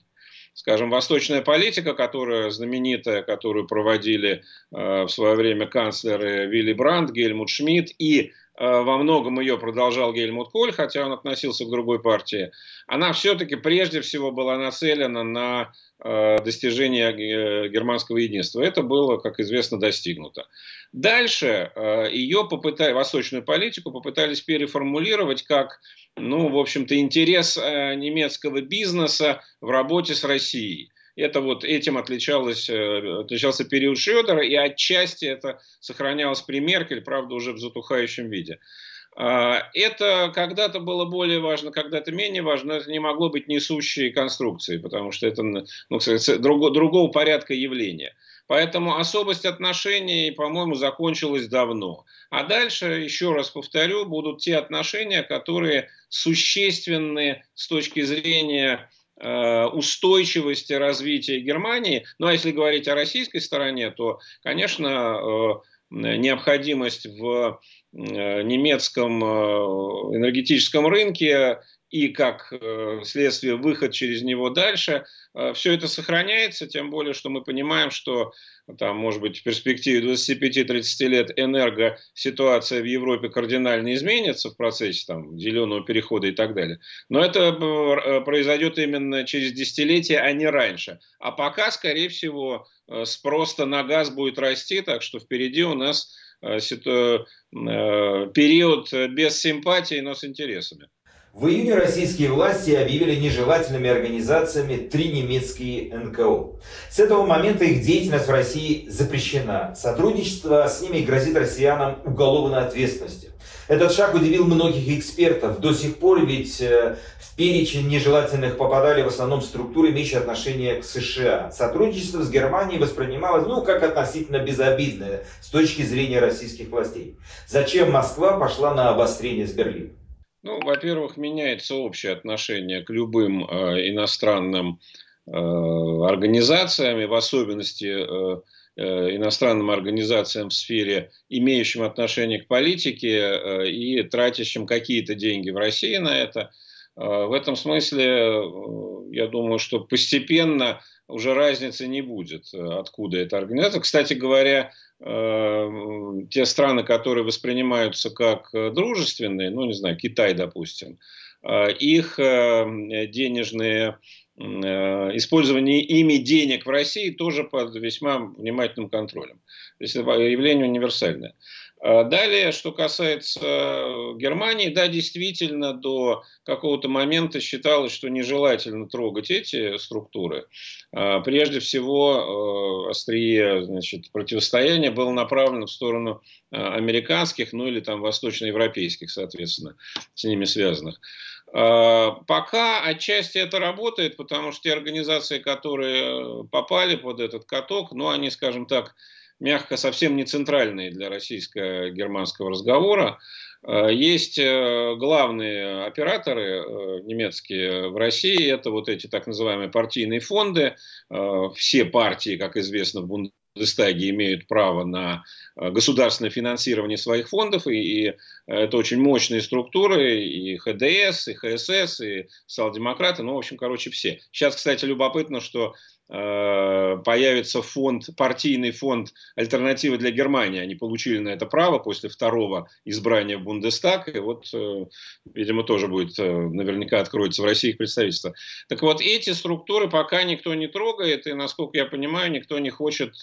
скажем, восточная политика, которая знаменитая, которую проводили э, в свое время канцлеры Вилли Брандт, Гельмут Шмидт и э, во многом ее продолжал Гельмут Коль, хотя он относился к другой партии, она все-таки прежде всего была нацелена на э, достижение э, германского единства. Это было, как известно, достигнуто. Дальше ее попытали, восточную политику попытались переформулировать как ну, в общем-то, интерес э, немецкого бизнеса в работе с Россией. Это вот этим отличалось, э, отличался период Шредера, и отчасти это сохранялось при Меркель, правда, уже в затухающем виде. А, это когда-то было более важно, когда-то менее важно, но это не могло быть несущей конструкцией, потому что это ну, другого, другого порядка явления. Поэтому особость отношений, по-моему, закончилась давно. А дальше, еще раз повторю, будут те отношения, которые существенны с точки зрения э, устойчивости развития Германии. Ну а если говорить о российской стороне, то, конечно, э, необходимость в э, немецком энергетическом рынке и как э, следствие выход через него дальше, э, все это сохраняется, тем более, что мы понимаем, что там, может быть, в перспективе 25-30 лет энергоситуация в Европе кардинально изменится в процессе там, зеленого перехода и так далее. Но это э, произойдет именно через десятилетия, а не раньше. А пока, скорее всего, спрос на газ будет расти, так что впереди у нас период без симпатии, но с интересами. В июне российские власти объявили нежелательными организациями три немецкие НКО. С этого момента их деятельность в России запрещена. Сотрудничество с ними грозит россиянам уголовной ответственностью. Этот шаг удивил многих экспертов. До сих пор ведь э, в перечень нежелательных попадали в основном структуры, имеющие отношение к США. Сотрудничество с Германией воспринималось ну, как относительно безобидное с точки зрения российских властей. Зачем Москва пошла на обострение с Берлином? Ну, во-первых, меняется общее отношение к любым э, иностранным э, организациям, и в особенности э, э, иностранным организациям в сфере, имеющим отношение к политике э, и тратящим какие-то деньги в России на это. Э, в этом смысле, я думаю, что постепенно уже разницы не будет, откуда эта организация. Кстати говоря, те страны, которые воспринимаются как э, дружественные, ну, не знаю, Китай, допустим, э, их денежные использование ими денег в России тоже под весьма внимательным контролем. То есть явление универсальное. А далее, что касается э, Германии, да, действительно, до какого-то момента считалось, что нежелательно трогать эти структуры. А прежде всего, э, острие значит, противостояния было направлено в сторону э, американских, ну или там восточноевропейских, соответственно, с ними связанных. Пока отчасти это работает, потому что те организации, которые попали под этот каток, ну, они, скажем так, мягко, совсем не центральные для российско-германского разговора. Э, есть э, главные операторы э, немецкие в России, это вот эти так называемые партийные фонды. Все партии, как известно, в Бундестаге имеют право на государственное финансирование своих фондов, и, и это очень мощные структуры, и ХДС, и ХСС, и социал-демократы, ну, в общем, короче, все. Сейчас, кстати, любопытно, что появится фонд, партийный фонд альтернативы для Германии. Они получили на это право после второго избрания в Бундестаг. И вот, э, видимо, тоже будет, э, наверняка откроется в России их представительство. Так вот, эти структуры пока никто не трогает. И, насколько я понимаю, никто не хочет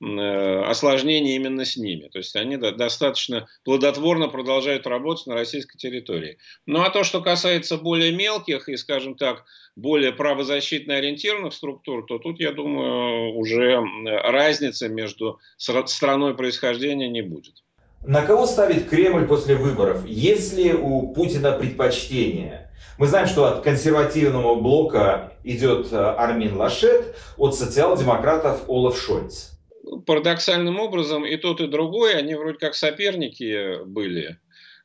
осложнений именно с ними. То есть они достаточно плодотворно продолжают работать на российской территории. Ну а то, что касается более мелких и, скажем так, более правозащитно ориентированных структур, то тут, я думаю, уже разницы между страной происхождения не будет. На кого ставит Кремль после выборов? Есть ли у Путина предпочтение? Мы знаем, что от консервативного блока идет э, Армин Лашет, от социал-демократов Олаф Шольц. Парадоксальным образом и тот, и другой, они вроде как соперники были.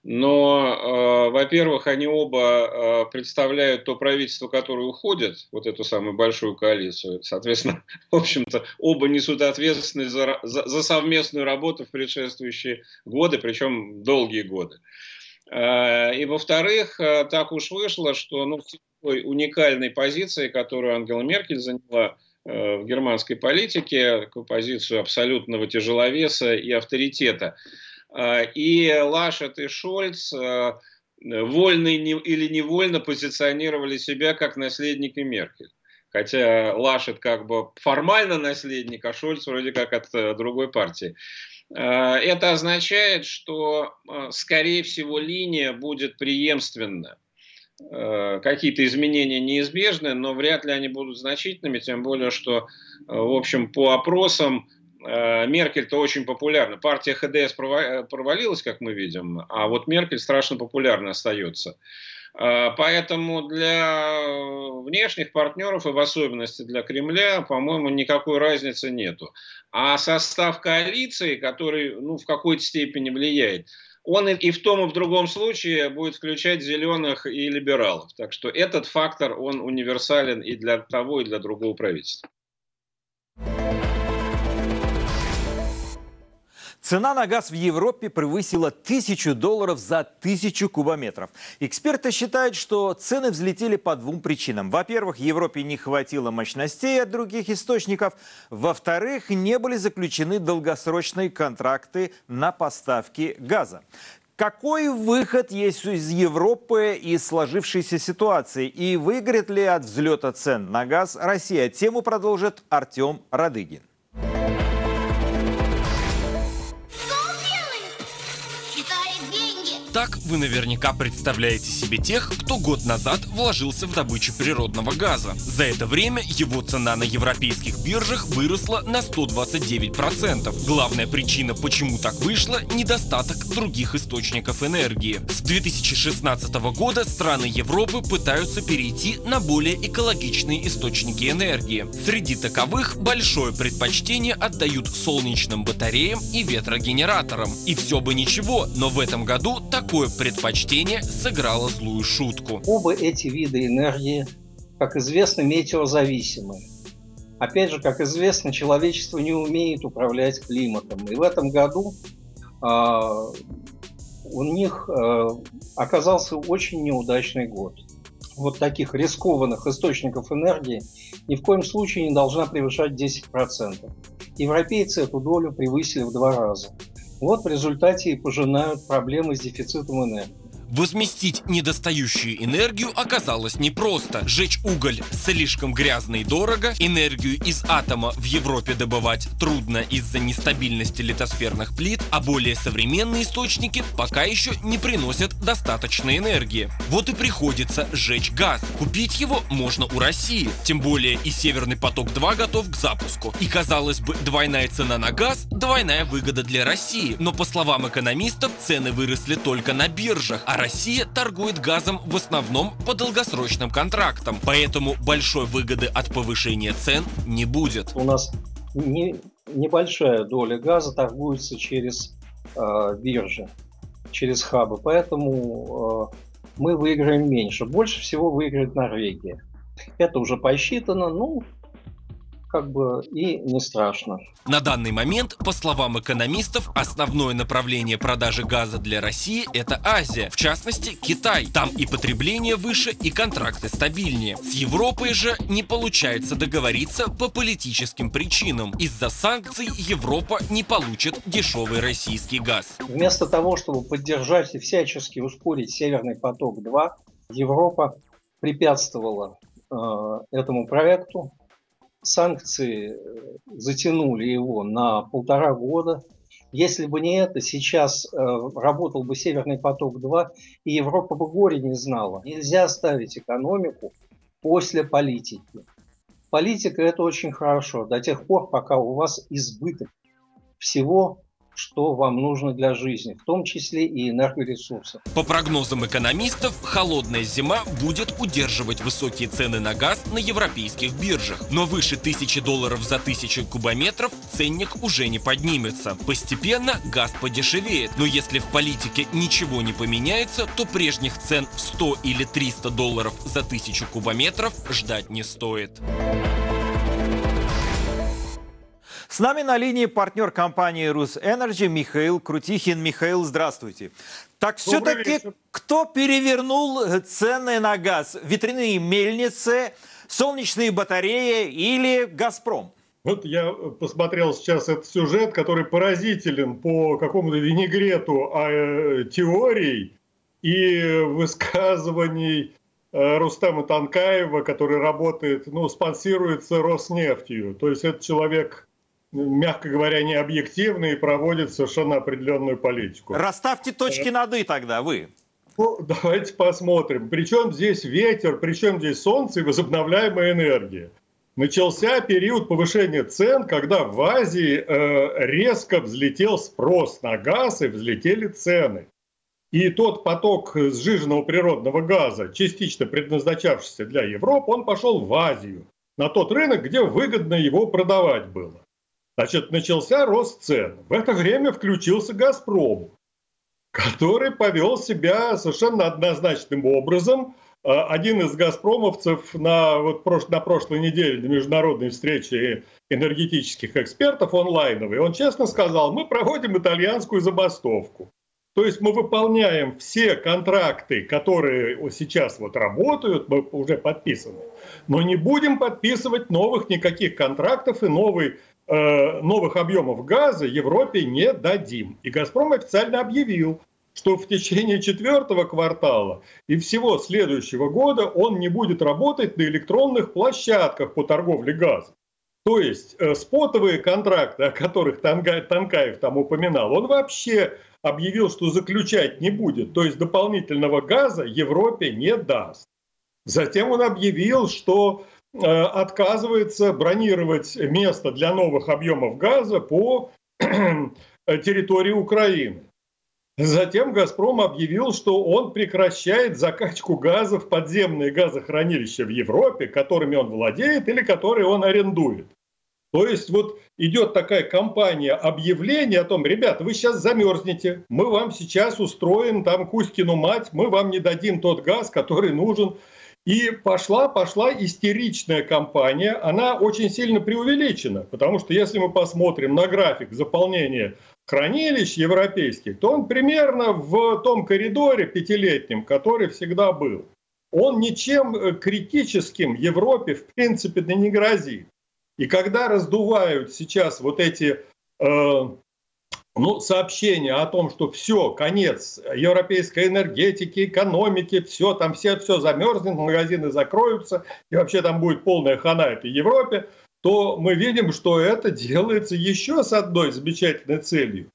Но, э, во-первых, они оба э, представляют то правительство, которое уходит, вот эту самую большую коалицию. Соответственно, *laughs* в общем-то, оба несут ответственность за, за, за совместную работу в предшествующие годы, причем долгие годы. Э, и, во-вторых, э, так уж вышло, что ну, в такой уникальной позиции, которую Ангела Меркель заняла э, в германской политике, такую позицию абсолютного тяжеловеса и авторитета – и Лашет и Шольц а, вольно или невольно позиционировали себя как наследники Меркель. Хотя Лашет как бы формально наследник, а Шольц вроде как от э, другой партии. Это означает, что, скорее всего, линия будет преемственна. Какие-то изменения неизбежны, но вряд ли они будут значительными, тем более, что, в общем, по опросам Э, Меркель-то очень популярна. Партия ХДС провалилась, как мы видим, а вот Меркель страшно популярна остается. Э, поэтому для внешних партнеров и в особенности для Кремля, по-моему, никакой разницы нету. А состав коалиции, который ну, в какой-то степени влияет, он и в том, и в другом случае будет включать зеленых и либералов. Так что этот фактор, он универсален и для того, и для другого правительства. Цена на газ в Европе превысила тысячу долларов за тысячу кубометров. Эксперты считают, что цены взлетели по двум причинам. Во-первых, Европе не хватило мощностей от других источников. Во-вторых, не были заключены долгосрочные контракты на поставки газа. Какой выход есть из Европы из сложившейся ситуации? И выиграет ли от взлета цен на газ Россия? Тему продолжит Артем Радыгин. Итак, вы наверняка представляете себе тех, кто год назад вложился в добычу природного газа. За это время его цена на европейских биржах выросла на 129%. Главная причина, почему так вышло – недостаток других источников энергии. С 2016 года страны Европы пытаются перейти на более экологичные источники энергии. Среди таковых большое предпочтение отдают солнечным батареям и ветрогенераторам. И все бы ничего, но в этом году такое предпочтение сыграло злую шутку. Оба эти вида энергии, как известно, метеозависимы. Опять же, как известно, человечество не умеет управлять климатом. И в этом году э, у них э, оказался очень неудачный год. Вот таких рискованных источников энергии ни в коем случае не должна превышать 10%. Европейцы эту долю превысили в два раза. Вот в результате и пожинают проблемы с дефицитом энергии. Возместить недостающую энергию оказалось непросто. Жечь уголь слишком грязно и дорого, энергию из атома в Европе добывать трудно из-за нестабильности литосферных плит, а более современные источники пока еще не приносят достаточной энергии. Вот и приходится сжечь газ. Купить его можно у России, тем более и Северный поток-2 готов к запуску. И казалось бы, двойная цена на газ – двойная выгода для России. Но по словам экономистов, цены выросли только на биржах, а Россия торгует газом в основном по долгосрочным контрактам, поэтому большой выгоды от повышения цен не будет. У нас не, небольшая доля газа торгуется через э, биржи, через хабы, поэтому э, мы выиграем меньше. Больше всего выиграет Норвегия. Это уже посчитано, ну, как бы и не страшно. На данный момент, по словам экономистов, основное направление продажи газа для России – это Азия, в частности Китай. Там и потребление выше, и контракты стабильнее. С Европой же не получается договориться по политическим причинам. Из-за санкций Европа не получит дешевый российский газ. Вместо того, чтобы поддержать и всячески ускорить Северный поток-2, Европа препятствовала э, этому проекту, санкции э, затянули его на полтора года. Если бы не это, сейчас э, работал бы Северный поток-2, и Европа бы горе не знала. Нельзя ставить экономику после политики. Политика – это очень хорошо до тех пор, пока у вас избыток всего, что вам нужно для жизни, в том числе и энергоресурсы. По прогнозам экономистов, холодная зима будет удерживать высокие цены на газ на европейских биржах. Но выше тысячи долларов за тысячу кубометров ценник уже не поднимется. Постепенно газ подешевеет. Но если в политике ничего не поменяется, то прежних цен в 100 или 300 долларов за тысячу кубометров ждать не стоит. С нами на линии партнер компании «Русэнерджи» Михаил Крутихин. Михаил, здравствуйте. Так все-таки кто перевернул цены на газ? Ветряные мельницы, солнечные батареи или «Газпром»? Вот я посмотрел сейчас этот сюжет, который поразителен по какому-то винегрету а, теорий и высказываний э, Рустама Танкаева, который работает, ну, спонсируется Роснефтью. То есть это человек мягко говоря, не объективны и проводят совершенно определенную политику. Расставьте точки над «и» тогда, вы. Ну, давайте посмотрим. Причем здесь ветер, причем здесь солнце и возобновляемая энергия. Начался период повышения цен, когда в Азии э, резко взлетел спрос на газ и взлетели цены. И тот поток сжиженного природного газа, частично предназначавшийся для Европы, он пошел в Азию, на тот рынок, где выгодно его продавать было. Значит, начался рост цен. В это время включился «Газпром», который повел себя совершенно однозначным образом. А, один из «Газпромовцев» на, вот, на прошлой неделе на международной встрече энергетических экспертов онлайновой, он честно сказал, мы проводим итальянскую забастовку. То есть мы выполняем все контракты, которые сейчас вот работают, мы уже подписаны, но не будем подписывать новых никаких контрактов и новый новых объемов газа Европе не дадим. И «Газпром» официально объявил, что в течение четвертого квартала и всего следующего года он не будет работать на электронных площадках по торговле газом. То есть э, спотовые контракты, о которых Танкаев там упоминал, он вообще объявил, что заключать не будет. То есть дополнительного газа Европе не даст. Затем он объявил, что э, отказывается бронировать место для новых объемов газа по *clears throat* территории Украины. Затем «Газпром» объявил, что он прекращает закачку газа в подземные газохранилища в Европе, которыми он владеет или которые он арендует. То есть вот идет такая кампания объявления о том, ребята, вы сейчас замерзнете, мы вам сейчас устроим там Кузькину мать, мы вам не дадим тот газ, который нужен. И пошла, пошла истеричная кампания, она очень сильно преувеличена, потому что если мы посмотрим на график заполнения хранилищ европейских, то он примерно в том коридоре пятилетнем, который всегда был. Он ничем э, критическим Европе в принципе не грозит. И когда раздувают сейчас вот эти э, ну, сообщения о том, что все, конец европейской энергетики, экономики, все, там все, все замерзнет, магазины закроются, и вообще там будет полная хана этой Европе, то мы видим, что это делается еще с одной замечательной целью.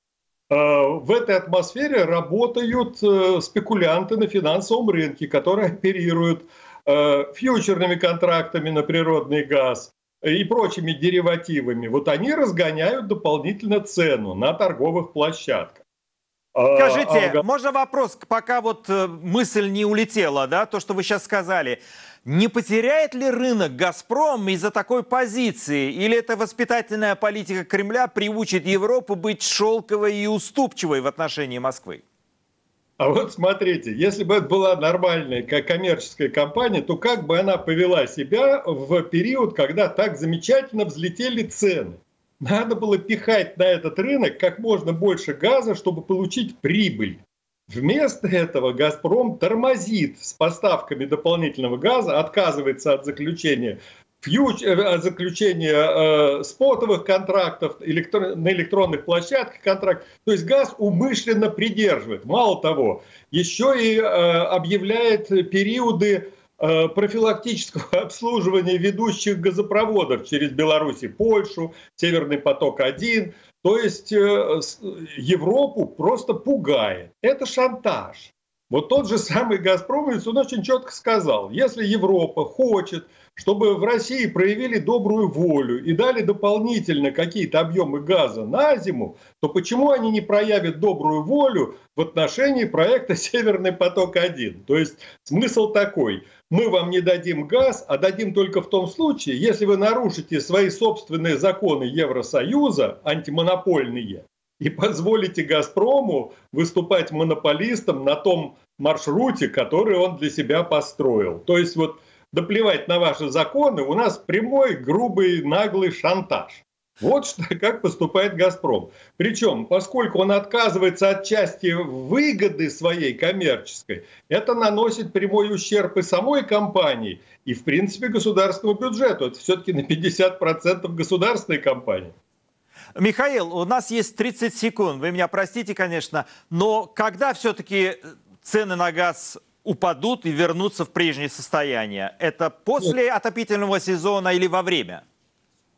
Э, в этой атмосфере работают э, спекулянты на финансовом рынке, которые оперируют э, фьючерными контрактами на природный газ, и прочими деривативами, вот они разгоняют дополнительно цену на торговых площадках. А, Скажите, а... можно вопрос, пока вот мысль не улетела, да, то, что вы сейчас сказали. Не потеряет ли рынок «Газпром» из-за такой позиции? Или эта воспитательная политика Кремля приучит Европу быть шелковой и уступчивой в отношении Москвы? А вот смотрите, если бы это была нормальная коммерческая компания, то как бы она повела себя в период, когда так замечательно взлетели цены? Надо было пихать на этот рынок как можно больше газа, чтобы получить прибыль. Вместо этого «Газпром» тормозит с поставками дополнительного газа, отказывается от заключения фьюч, э, от заключения э, спотовых контрактов электро, на электронных площадках контракт. То есть газ умышленно придерживает. Мало того, еще и э, объявляет периоды э, профилактического *laughs* обслуживания ведущих газопроводов через Беларусь и Польшу, Северный поток-1. То есть э, Европу просто пугает. Это шантаж. Вот тот же самый «Газпром», он очень четко сказал, если Европа хочет, чтобы в России проявили добрую волю и дали дополнительно какие-то объемы газа на зиму, то почему они не проявят добрую волю в отношении проекта «Северный поток-1»? То есть смысл такой – мы вам не дадим газ, а дадим только в том случае, если вы нарушите свои собственные законы Евросоюза, антимонопольные, *laughs* и позволите «Газпрому» выступать монополистом на том маршруте, который он для себя построил. То есть вот да плевать на ваши законы, у нас прямой, грубый, наглый шантаж. Вот что, *laughs* как поступает «Газпром». Причем, поскольку он отказывается от части выгоды своей коммерческой, это наносит прямой ущерб и самой компании, и, в принципе, государственному бюджету. Это все-таки на 50% государственной компании. Михаил, у нас есть 30 секунд. Вы меня простите, конечно, но когда все-таки цены на газ упадут и вернутся в прежнее состояние? Это после Нет. отопительного сезона или во время?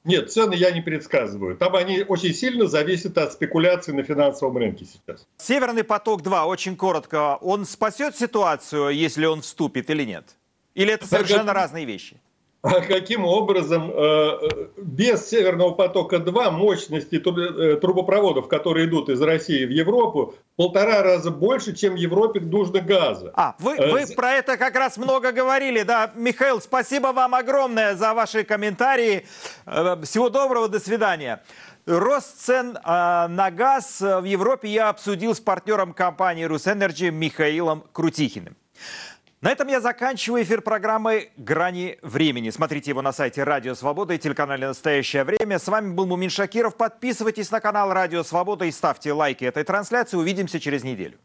Нет, цены я не предсказываю. Там они очень сильно зависят от спекуляций на финансовом рынке сейчас. Северный поток-2, очень коротко, он спасет ситуацию, если он вступит или нет? Или это совершенно разные вещи? А каким образом э, без Северного потока-2 мощности э, трубопроводов, которые идут из России в Европу, полтора раза больше, чем Европе нужно газа. А, вы, э, вы про это как раз много говорили, да. Михаил, спасибо вам огромное за ваши комментарии. Всего доброго, до свидания. Рост цен э, на газ в Европе я обсудил с партнером компании «Русэнерджи» Михаилом Крутихиным. На этом я заканчиваю эфир программы «Грани времени». Смотрите его на сайте Радио Свобода и телеканале «Настоящее время». С вами был Мумин Шакиров. Подписывайтесь на канал Радио Свобода и ставьте лайки этой трансляции. Увидимся через неделю.